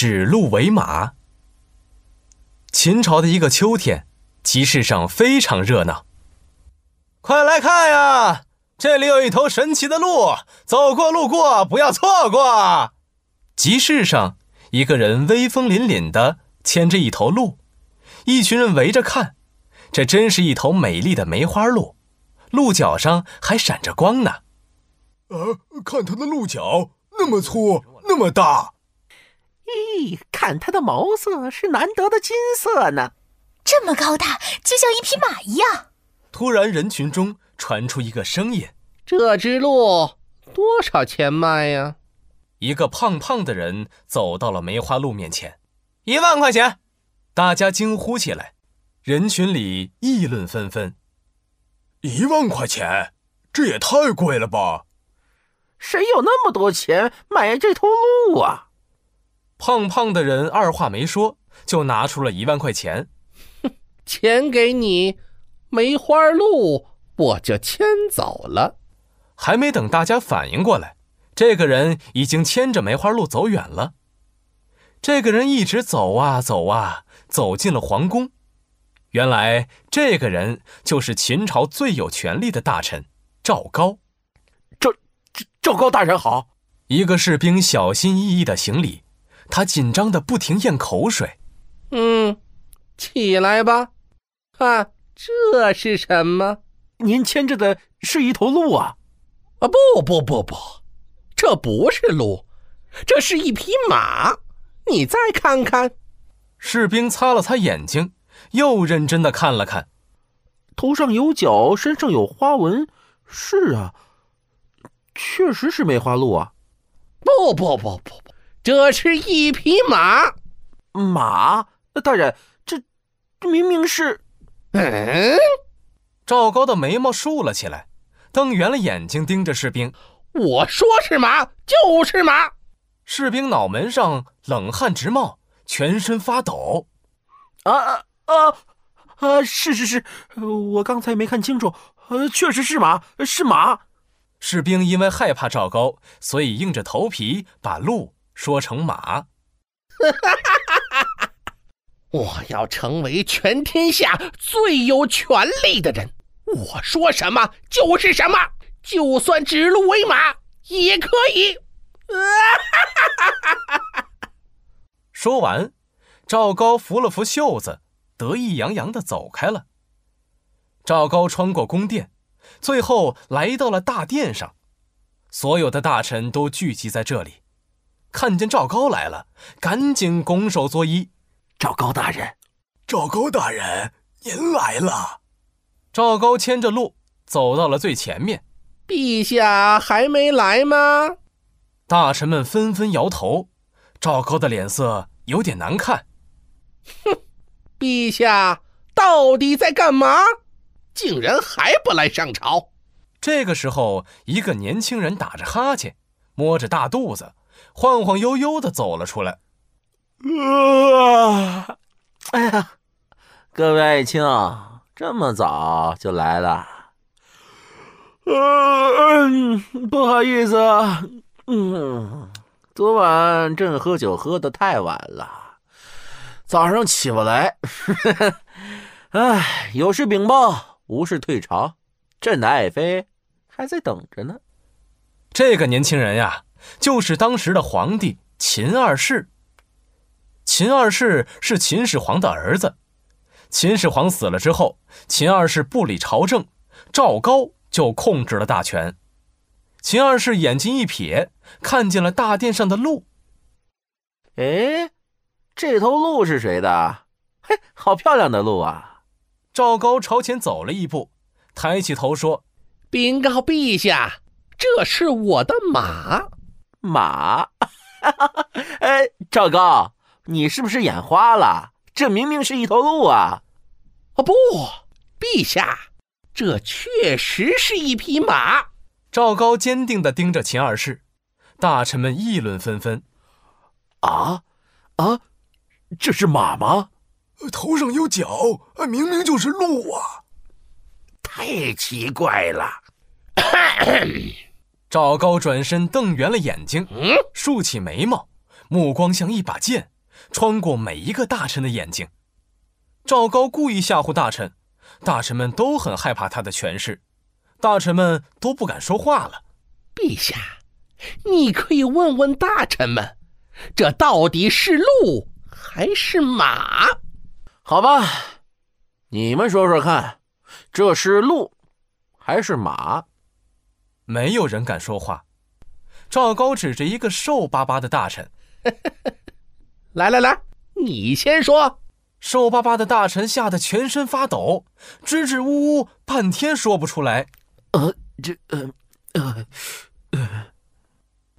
指鹿为马。秦朝的一个秋天，集市上非常热闹。快来看呀，这里有一头神奇的鹿，走过路过不要错过。集市上，一个人威风凛凛的牵着一头鹿，一群人围着看。这真是一头美丽的梅花鹿，鹿角上还闪着光呢。啊，看它的鹿角那么粗，那么大。咦，看它的毛色是难得的金色呢，这么高大，就像一匹马一样。突然，人群中传出一个声音：“这只鹿多少钱卖呀？”一个胖胖的人走到了梅花鹿面前，“一万块钱！”大家惊呼起来，人群里议论纷纷。“一万块钱，这也太贵了吧？谁有那么多钱买这头鹿啊？”胖胖的人二话没说，就拿出了一万块钱。哼，钱给你，梅花鹿我就牵走了。还没等大家反应过来，这个人已经牵着梅花鹿走远了。这个人一直走啊走啊，走进了皇宫。原来这个人就是秦朝最有权力的大臣赵高。赵赵赵高大人好。一个士兵小心翼翼的行礼。他紧张的不停咽口水。嗯，起来吧，看这是什么？您牵着的是一头鹿啊？啊，不不不不，这不是鹿，这是一匹马。你再看看。士兵擦了擦眼睛，又认真的看了看。头上有角，身上有花纹。是啊，确实是梅花鹿啊。不不不不不。这是一匹马，马大人，这这明明是……嗯，赵高的眉毛竖了起来，瞪圆了眼睛盯着士兵。我说是马就是马。士兵脑门上冷汗直冒，全身发抖。啊啊啊！啊，是是是，我刚才没看清楚，呃，确实是马，是马。士兵因为害怕赵高，所以硬着头皮把鹿。说成马，我要成为全天下最有权力的人。我说什么就是什么，就算指鹿为马也可以。说完，赵高扶了扶袖子，得意洋洋的走开了。赵高穿过宫殿，最后来到了大殿上，所有的大臣都聚集在这里。看见赵高来了，赶紧拱手作揖。赵高大人，赵高大人，您来了。赵高牵着路走到了最前面。陛下还没来吗？大臣们纷纷摇头。赵高的脸色有点难看。哼，陛下到底在干嘛？竟然还不来上朝？这个时候，一个年轻人打着哈欠，摸着大肚子。晃晃悠悠的走了出来。啊！哎呀，各位爱卿，这么早就来了？嗯，不好意思，嗯，昨晚朕喝酒喝的太晚了，早上起不来。哎，有事禀报，无事退朝。朕的爱妃还在等着呢。这个年轻人呀。就是当时的皇帝秦二世。秦二世是秦始皇的儿子。秦始皇死了之后，秦二世不理朝政，赵高就控制了大权。秦二世眼睛一瞥，看见了大殿上的鹿。哎，这头鹿是谁的？嘿，好漂亮的鹿啊！赵高朝前走了一步，抬起头说：“禀告陛下，这是我的马。”马，哎，赵高，你是不是眼花了？这明明是一头鹿啊！哦不，陛下，这确实是一匹马。赵高坚定地盯着秦二世，大臣们议论纷纷。啊啊，这是马吗？头上有角，明明就是鹿啊！太奇怪了。赵高转身瞪圆了眼睛，竖起眉毛，目光像一把剑，穿过每一个大臣的眼睛。赵高故意吓唬大臣，大臣们都很害怕他的权势，大臣们都不敢说话了。陛下，你可以问问大臣们，这到底是鹿还是马？好吧，你们说说看，这是鹿还是马？没有人敢说话。赵高指着一个瘦巴巴的大臣：“ 来来来，你先说。”瘦巴巴的大臣吓得全身发抖，支支吾吾，半天说不出来。呃，这呃呃呃。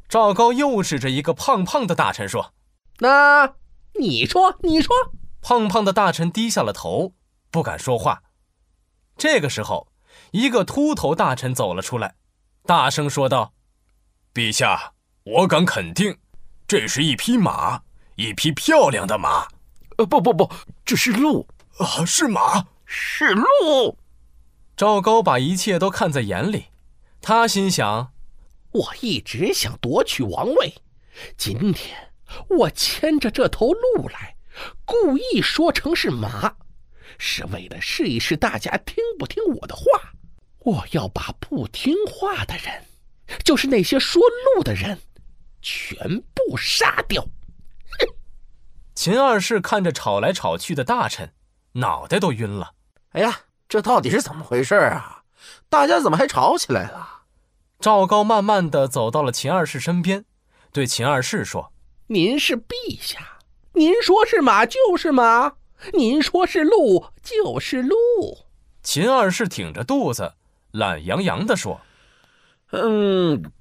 赵高又指着一个胖胖的大臣说：“那你说，你说。”胖胖的大臣低下了头，不敢说话。这个时候，一个秃头大臣走了出来，大声说道：“陛下，我敢肯定，这是一匹马，一匹漂亮的马。呃，不不不，这是鹿啊，是马，是鹿。”赵高把一切都看在眼里，他心想：“我一直想夺取王位，今天我牵着这头鹿来。”故意说成是马，是为了试一试大家听不听我的话。我要把不听话的人，就是那些说路的人，全部杀掉。秦二世看着吵来吵去的大臣，脑袋都晕了。哎呀，这到底是怎么回事啊？大家怎么还吵起来了？赵高慢慢的走到了秦二世身边，对秦二世说：“您是陛下。”您说是马就是马，您说是鹿就是鹿。秦二世挺着肚子，懒洋洋地说：“嗯，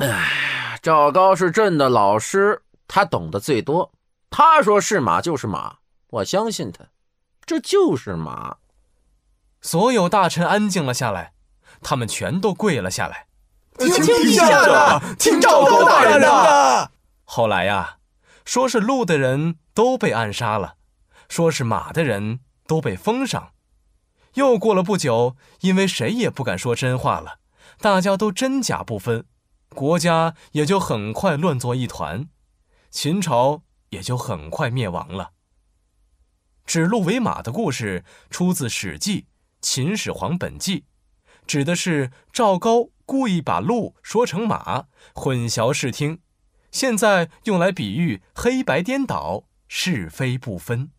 哎，赵高是朕的老师，他懂得最多。他说是马就是马，我相信他，这就是马。”所有大臣安静了下来，他们全都跪了下来，听陛下的，听赵高大人的。后来呀。说是鹿的人都被暗杀了，说是马的人都被封赏。又过了不久，因为谁也不敢说真话了，大家都真假不分，国家也就很快乱作一团，秦朝也就很快灭亡了。指鹿为马的故事出自《史记·秦始皇本纪》，指的是赵高故意把鹿说成马，混淆视听。现在用来比喻黑白颠倒、是非不分。